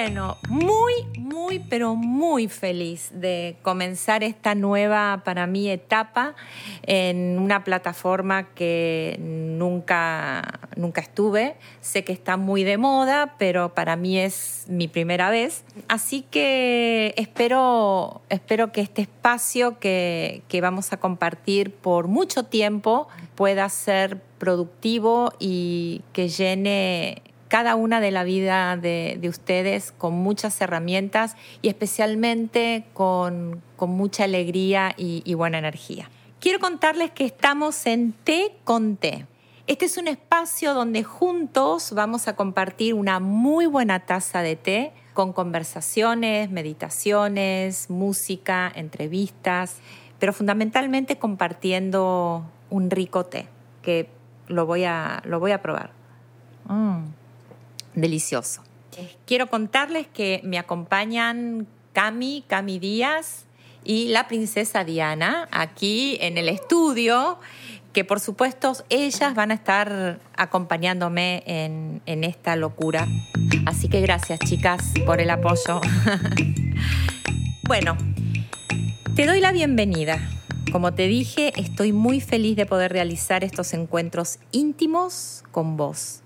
Bueno, muy, muy, pero muy feliz de comenzar esta nueva, para mí, etapa en una plataforma que nunca, nunca estuve. Sé que está muy de moda, pero para mí es mi primera vez. Así que espero, espero que este espacio que, que vamos a compartir por mucho tiempo pueda ser productivo y que llene cada una de la vida de, ustedes con muchas herramientas y especialmente con, mucha alegría y, buena energía. Quiero contarles que estamos en Té con Té. Este es un espacio donde juntos vamos a compartir una muy buena taza de té con conversaciones, meditaciones, música, entrevistas, pero fundamentalmente compartiendo un rico té que lo voy a, lo voy a probar. Mm delicioso. Quiero contarles que me acompañan Cami, Cami Díaz y la princesa Diana aquí en el estudio, que por supuesto ellas van a estar acompañándome en, en esta locura. Así que gracias chicas por el apoyo. bueno, te doy la bienvenida. Como te dije, estoy muy feliz de poder realizar estos encuentros íntimos con vos.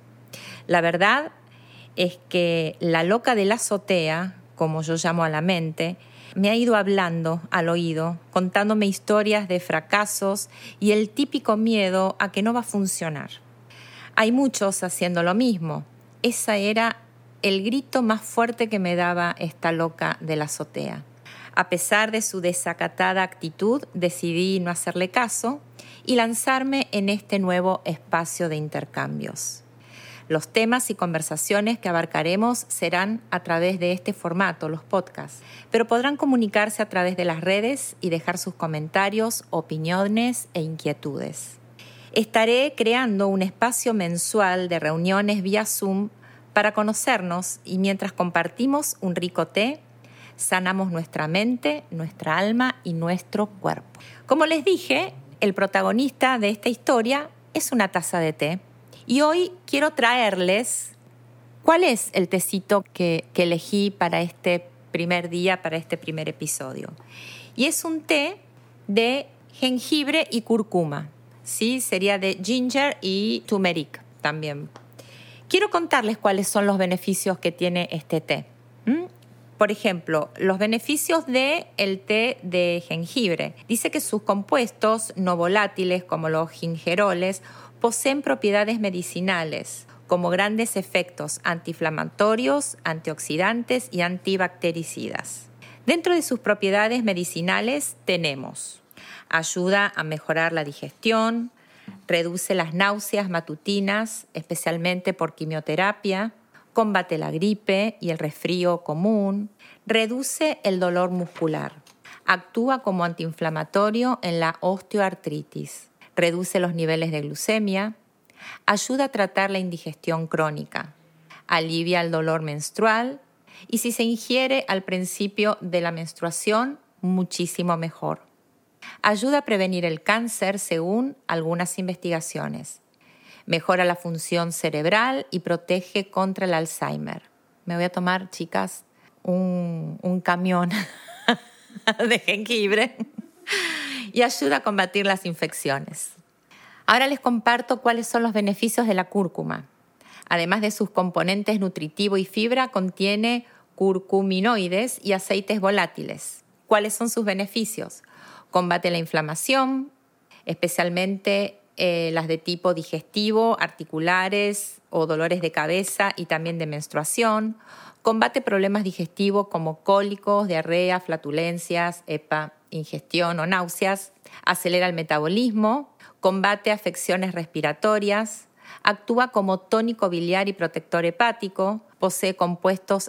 La verdad es que la loca de la azotea, como yo llamo a la mente, me ha ido hablando al oído, contándome historias de fracasos y el típico miedo a que no va a funcionar. Hay muchos haciendo lo mismo. Esa era el grito más fuerte que me daba esta loca de la azotea. A pesar de su desacatada actitud, decidí no hacerle caso y lanzarme en este nuevo espacio de intercambios. Los temas y conversaciones que abarcaremos serán a través de este formato, los podcasts, pero podrán comunicarse a través de las redes y dejar sus comentarios, opiniones e inquietudes. Estaré creando un espacio mensual de reuniones vía Zoom para conocernos y mientras compartimos un rico té, sanamos nuestra mente, nuestra alma y nuestro cuerpo. Como les dije, el protagonista de esta historia es una taza de té. Y hoy quiero traerles cuál es el tecito que, elegí para este primer día, para este primer episodio. Y es un té de jengibre y cúrcuma. ¿sí? Sería de ginger y turmeric también. Quiero contarles cuáles son los beneficios que tiene este té. Por ejemplo, los beneficios del el té de jengibre. Dice que sus compuestos no volátiles, como los gingeroles, poseen propiedades medicinales, como grandes efectos antiinflamatorios, antioxidantes y antibactericidas. Dentro de sus propiedades medicinales tenemos ayuda a mejorar la digestión, reduce las náuseas matutinas, especialmente por quimioterapia, combate la gripe y el resfrío común, reduce el dolor muscular, actúa como antiinflamatorio en la osteoartritis, reduce los niveles de glucemia, ayuda a tratar la indigestión crónica, alivia el dolor menstrual y si se ingiere al principio de la menstruación, muchísimo mejor. Ayuda a prevenir el cáncer según algunas investigaciones. Mejora la función cerebral y protege contra el Alzheimer. Me voy a tomar, chicas, un, un camión de jengibre y ayuda a combatir las infecciones. Ahora les comparto cuáles son los beneficios de la cúrcuma. Además de sus componentes nutritivo y fibra, contiene curcuminoides y aceites volátiles. ¿Cuáles son sus beneficios? Combate la inflamación, especialmente eh, las de tipo digestivo, articulares o dolores de cabeza y también de menstruación. Combate problemas digestivos como cólicos, diarrea, flatulencias, EPA, ingestión o náuseas, acelera el metabolismo, combate afecciones respiratorias, actúa como tónico biliar y protector hepático, posee compuestos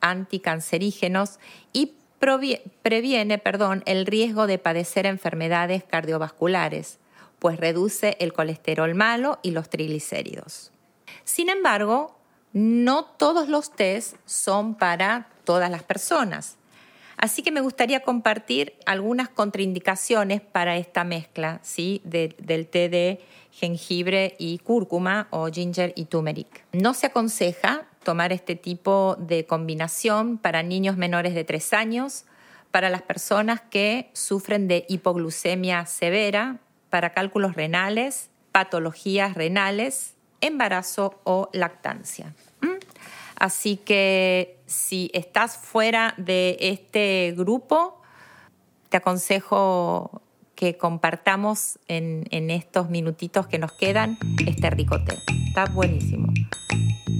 anticancerígenos y previene perdón, el riesgo de padecer enfermedades cardiovasculares, pues reduce el colesterol malo y los triglicéridos. Sin embargo, no todos los test son para todas las personas. Así que me gustaría compartir algunas contraindicaciones para esta mezcla ¿sí? del té de jengibre y cúrcuma o ginger y turmeric. No se aconseja tomar este tipo de combinación para niños menores de 3 años, para las personas que sufren de hipoglucemia severa, para cálculos renales, patologías renales, embarazo o lactancia. Así que si estás fuera de este grupo, te aconsejo que compartamos en, estos minutitos que nos quedan este rico té. Está buenísimo.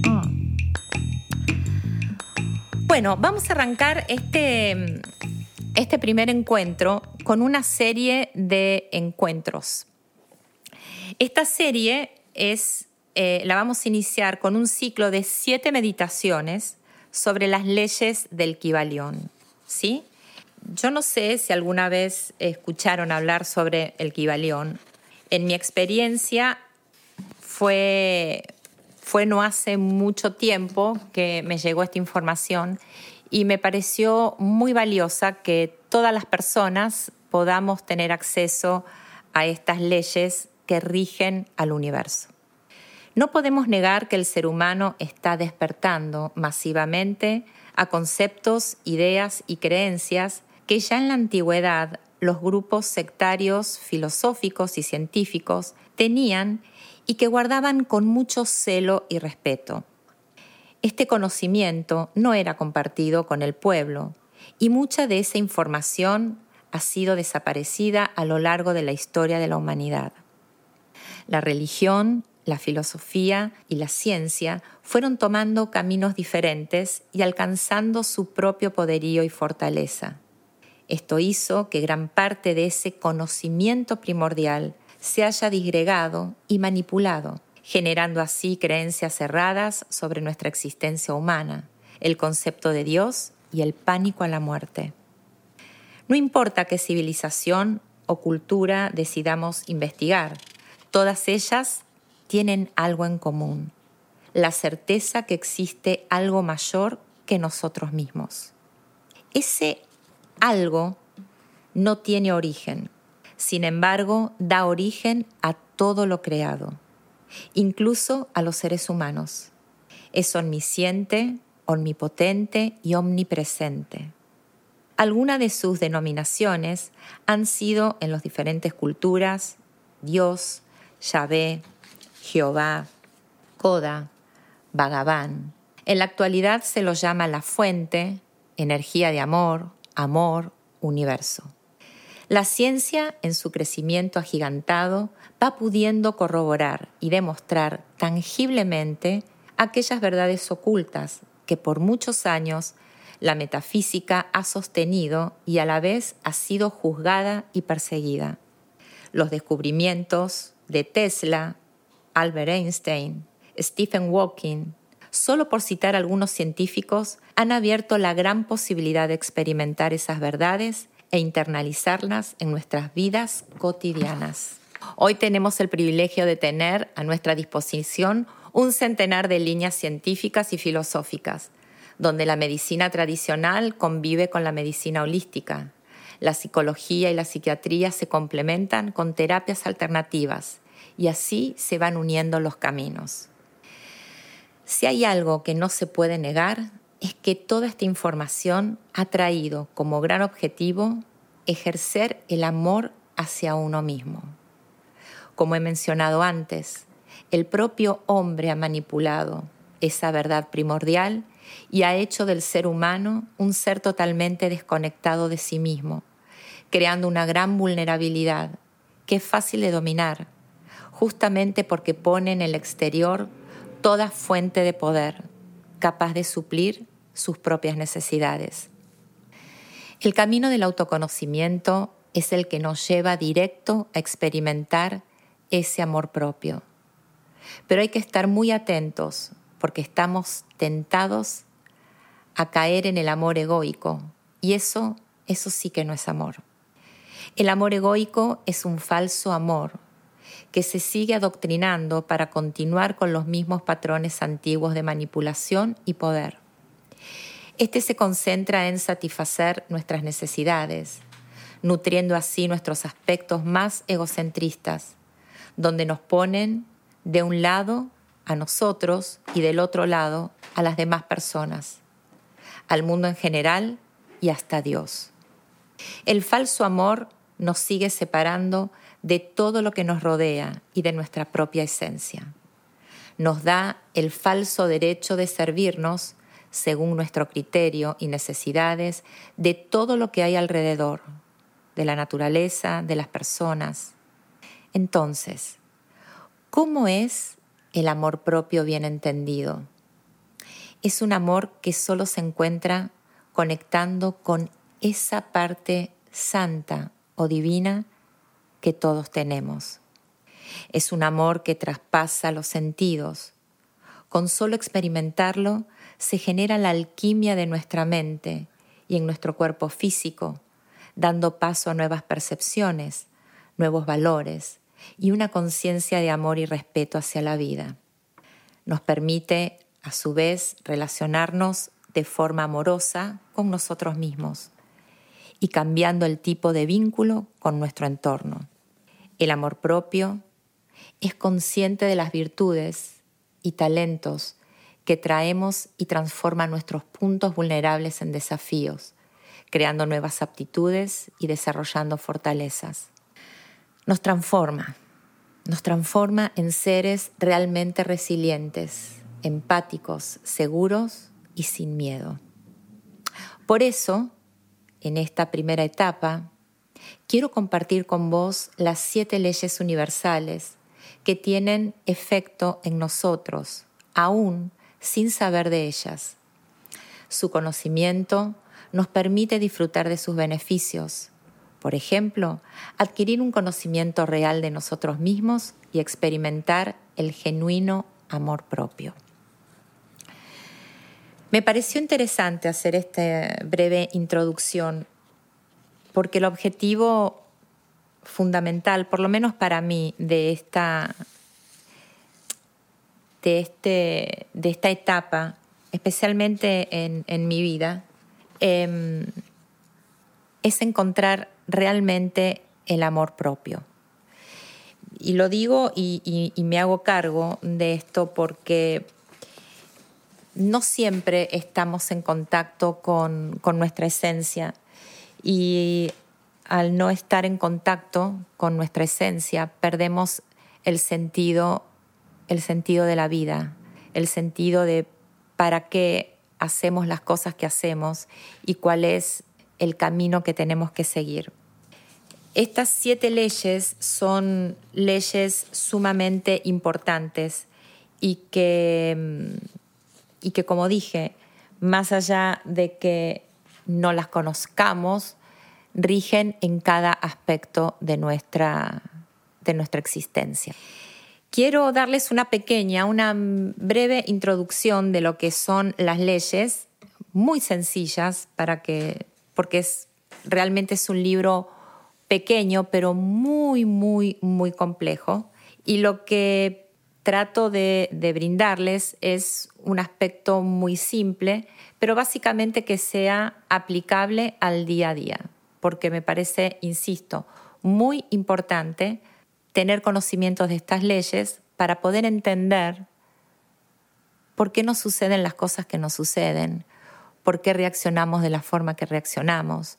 Mm. Bueno, vamos a arrancar este, este primer encuentro con una serie de encuentros. Esta serie es, eh, la vamos a iniciar con un ciclo de siete meditaciones sobre las leyes del Kibalión. ¿sí? Yo no sé si alguna vez escucharon hablar sobre el Kibalión. En mi experiencia fue, fue no hace mucho tiempo que me llegó esta información y me pareció muy valiosa que todas las personas podamos tener acceso a estas leyes que rigen al universo. No podemos negar que el ser humano está despertando masivamente a conceptos, ideas y creencias que ya en la antigüedad los grupos sectarios filosóficos y científicos tenían y que guardaban con mucho celo y respeto. Este conocimiento no era compartido con el pueblo y mucha de esa información ha sido desaparecida a lo largo de la historia de la humanidad. La religión, la filosofía y la ciencia fueron tomando caminos diferentes y alcanzando su propio poderío y fortaleza. Esto hizo que gran parte de ese conocimiento primordial se haya disgregado y manipulado, generando así creencias cerradas sobre nuestra existencia humana, el concepto de Dios y el pánico a la muerte. No importa qué civilización o cultura decidamos investigar, todas ellas tienen algo en común, la certeza que existe algo mayor que nosotros mismos. Ese algo no tiene origen, sin embargo da origen a todo lo creado, incluso a los seres humanos. Es omnisciente, omnipotente y omnipresente. Algunas de sus denominaciones han sido en las diferentes culturas Dios, Yahvé, Jehová, Koda, Bhagavan. En la actualidad se lo llama la fuente, energía de amor, amor, universo. La ciencia, en su crecimiento agigantado, va pudiendo corroborar y demostrar tangiblemente aquellas verdades ocultas que por muchos años la metafísica ha sostenido y a la vez ha sido juzgada y perseguida. Los descubrimientos de Tesla, Albert Einstein, Stephen Hawking, solo por citar algunos científicos, han abierto la gran posibilidad de experimentar esas verdades e internalizarlas en nuestras vidas cotidianas. Hoy tenemos el privilegio de tener a nuestra disposición un centenar de líneas científicas y filosóficas, donde la medicina tradicional convive con la medicina holística. La psicología y la psiquiatría se complementan con terapias alternativas y así se van uniendo los caminos. Si hay algo que no se puede negar, es que toda esta información ha traído como gran objetivo ejercer el amor hacia uno mismo. Como he mencionado antes, el propio hombre ha manipulado esa verdad primordial y ha hecho del ser humano un ser totalmente desconectado de sí mismo, creando una gran vulnerabilidad que es fácil de dominar, justamente porque pone en el exterior toda fuente de poder capaz de suplir sus propias necesidades. El camino del autoconocimiento es el que nos lleva directo a experimentar ese amor propio. Pero hay que estar muy atentos porque estamos tentados a caer en el amor egoico y eso, eso sí que no es amor. El amor egoico es un falso amor que se sigue adoctrinando para continuar con los mismos patrones antiguos de manipulación y poder. Este se concentra en satisfacer nuestras necesidades, nutriendo así nuestros aspectos más egocentristas, donde nos ponen de un lado a nosotros y del otro lado a las demás personas, al mundo en general y hasta Dios. El falso amor nos sigue separando de todo lo que nos rodea y de nuestra propia esencia. Nos da el falso derecho de servirnos según nuestro criterio y necesidades de todo lo que hay alrededor, de la naturaleza, de las personas. Entonces, ¿cómo es el amor propio bien entendido? Es un amor que solo se encuentra conectando con esa parte santa o divina que todos tenemos. Es un amor que traspasa los sentidos. Con solo experimentarlo se genera la alquimia de nuestra mente y en nuestro cuerpo físico, dando paso a nuevas percepciones, nuevos valores y una conciencia de amor y respeto hacia la vida. Nos permite, a su vez, relacionarnos de forma amorosa con nosotros mismos y cambiando el tipo de vínculo con nuestro entorno. El amor propio es consciente de las virtudes y talentos que traemos y transforma nuestros puntos vulnerables en desafíos, creando nuevas aptitudes y desarrollando fortalezas. Nos transforma, nos transforma en seres realmente resilientes, empáticos, seguros y sin miedo. Por eso, en esta primera etapa, quiero compartir con vos las siete leyes universales que tienen efecto en nosotros, aún sin saber de ellas. Su conocimiento nos permite disfrutar de sus beneficios. Por ejemplo, adquirir un conocimiento real de nosotros mismos y experimentar el genuino amor propio. Me pareció interesante hacer esta breve introducción porque el objetivo fundamental, por lo menos para mí, de esta, de este, de esta etapa, especialmente en, mi vida, em, es encontrar realmente el amor propio. Y lo digo y me hago cargo de esto porque no siempre estamos en contacto con, nuestra esencia y al no estar en contacto con nuestra esencia perdemos el sentido, el sentido de la vida, el sentido de para qué hacemos las cosas que hacemos y cuál es el camino que tenemos que seguir. Estas siete leyes son leyes sumamente importantes y que mm, y que como dije, más allá de que no las conozcamos, rigen en cada aspecto de nuestra, de nuestra existencia. Quiero darles una pequeña, una breve introducción de lo que son las leyes, muy sencillas, para que, porque es, realmente es un libro pequeño, pero muy, muy, muy complejo. Y lo que trato de, brindarles es un aspecto muy simple, pero básicamente que sea aplicable al día a día, porque me parece, insisto, muy importante tener conocimientos de estas leyes para poder entender por qué nos suceden las cosas que nos suceden, por qué reaccionamos de la forma que reaccionamos,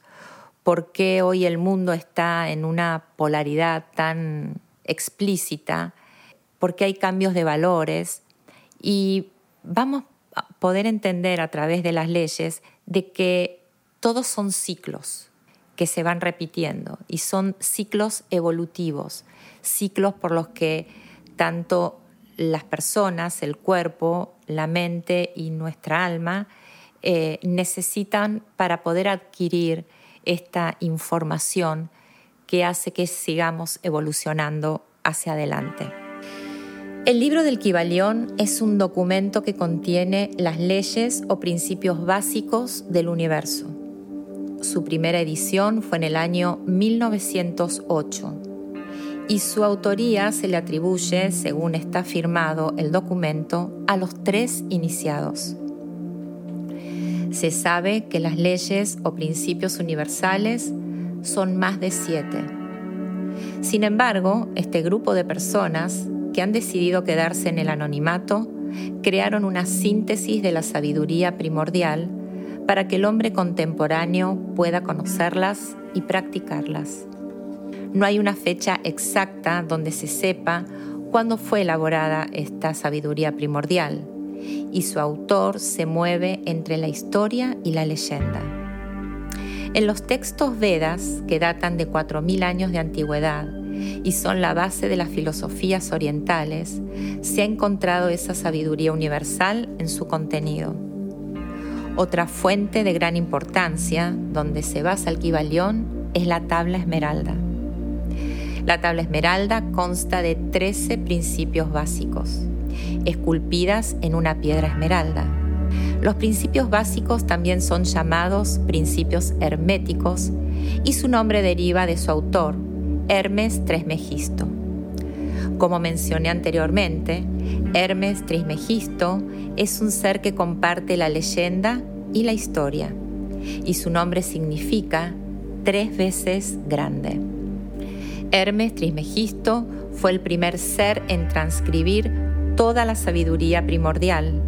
por qué hoy el mundo está en una polaridad tan explícita porque hay cambios de valores y vamos a poder entender a través de las leyes de que todos son ciclos que se van repitiendo y son ciclos evolutivos, ciclos por los que tanto las personas, el cuerpo, la mente y nuestra alma eh, necesitan para poder adquirir esta información que hace que sigamos evolucionando hacia adelante. El libro del Kibalión es un documento que contiene las leyes o principios básicos del universo. Su primera edición fue en el año 1908 y su autoría se le atribuye, según está firmado el documento, a los tres iniciados. Se sabe que las leyes o principios universales son más de siete. Sin embargo, este grupo de personas que han decidido quedarse en el anonimato crearon una síntesis de la sabiduría primordial para que el hombre contemporáneo pueda conocerlas y practicarlas. No hay una fecha exacta donde se sepa cuándo fue elaborada esta sabiduría primordial, y su autor se mueve entre la historia y la leyenda. En los textos Vedas, que datan de 4.000 años de antigüedad y son la base de las filosofías orientales, se ha encontrado esa sabiduría universal en su contenido. Otra fuente de gran importancia, donde se basa el Kibalión, es la tabla esmeralda. La tabla esmeralda consta de 13 principios básicos, esculpidas en una piedra esmeralda los principios básicos también son llamados principios herméticos y su nombre deriva de su autor, Hermes Trismegisto. Como mencioné anteriormente, Hermes Trismegisto es un ser que comparte la leyenda y la historia, y su nombre significa tres veces grande. Hermes Trismegisto fue el primer ser en transcribir toda la sabiduría primordial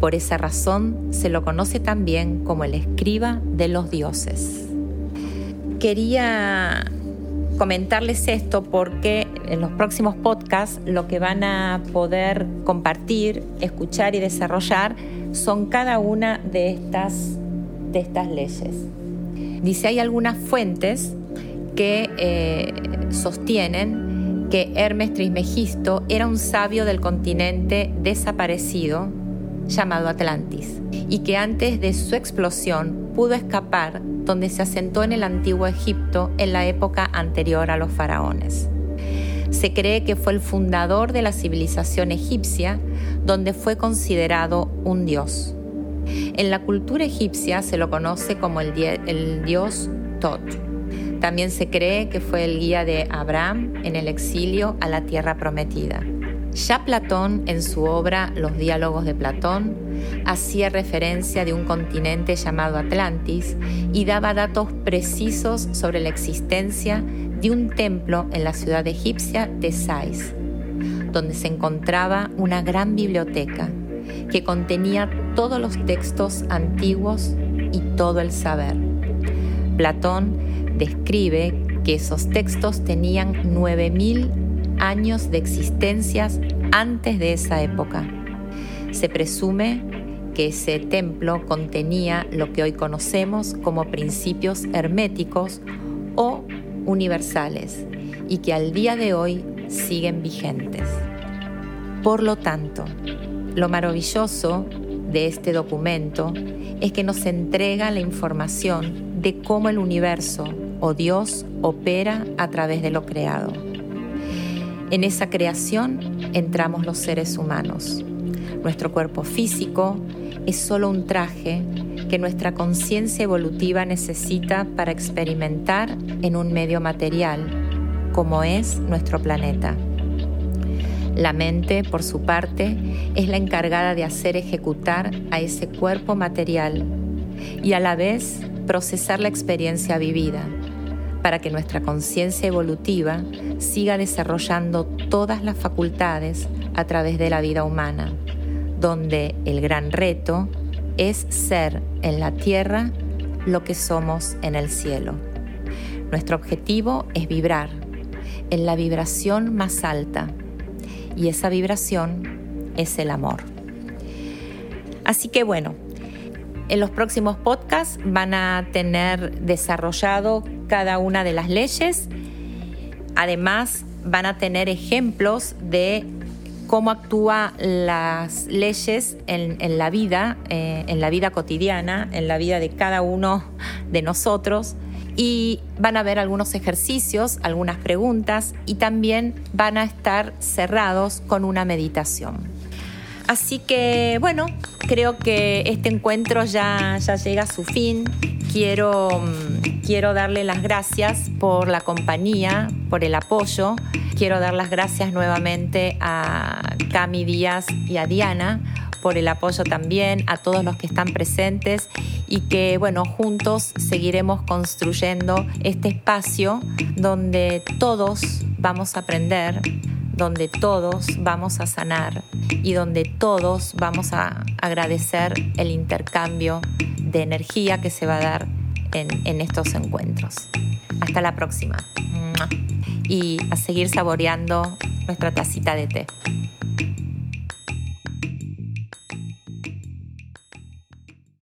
por esa razón se lo conoce también como el escriba de los dioses. Quería comentarles esto porque en los próximos podcasts lo que van a poder compartir, escuchar y desarrollar son cada una de estas, de estas leyes. Dice, hay algunas fuentes que eh, sostienen que Hermes Trismegisto era un sabio del continente desaparecido llamado Atlantis, y que antes de su explosión pudo escapar donde se asentó en el antiguo Egipto en la época anterior a los faraones. Se cree que fue el fundador de la civilización egipcia, donde fue considerado un dios. En la cultura egipcia se lo conoce como el, el dios Tot. También se cree que fue el guía de Abraham en el exilio a la tierra prometida. Ya Platón, en su obra Los diálogos de Platón, hacía referencia de un continente llamado Atlantis y daba datos precisos sobre la existencia de un templo en la ciudad egipcia de Sais, donde se encontraba una gran biblioteca que contenía todos los textos antiguos y todo el saber. Platón describe que esos textos tenían 9000 años de existencias antes de esa época. Se presume que ese templo contenía lo que hoy conocemos como principios herméticos o universales y que al día de hoy siguen vigentes. Por lo tanto, lo maravilloso de este documento es que nos entrega la información de cómo el universo o Dios opera a través de lo creado. En esa creación entramos los seres humanos. Nuestro cuerpo físico es solo un traje que nuestra conciencia evolutiva necesita para experimentar en un medio material, como es nuestro planeta. La mente, por su parte, es la encargada de hacer ejecutar a ese cuerpo material y a la vez procesar la experiencia vivida para que nuestra conciencia evolutiva siga desarrollando todas las facultades a través de la vida humana, donde el gran reto es ser en la tierra lo que somos en el cielo. Nuestro objetivo es vibrar en la vibración más alta y esa vibración es el amor. Así que bueno, en los próximos podcasts van a tener desarrollado cada una de las leyes. Además, van a tener ejemplos de cómo actúan las leyes en, la vida, eh, en la vida cotidiana, en la vida de cada uno de nosotros. Y van a ver algunos ejercicios, algunas preguntas y también van a estar cerrados con una meditación. Así que bueno, creo que este encuentro ya, ya llega a su fin. Quiero, mm, quiero darle las gracias por la compañía, por el apoyo. Quiero dar las gracias nuevamente a Cami Díaz y a Diana por el apoyo también, a todos los que están presentes y que, bueno, juntos seguiremos construyendo este espacio donde todos vamos a aprender donde todos vamos a sanar y donde todos vamos a agradecer el intercambio de energía que se va a dar en, estos encuentros. Hasta la próxima. Y a seguir saboreando nuestra tacita de té.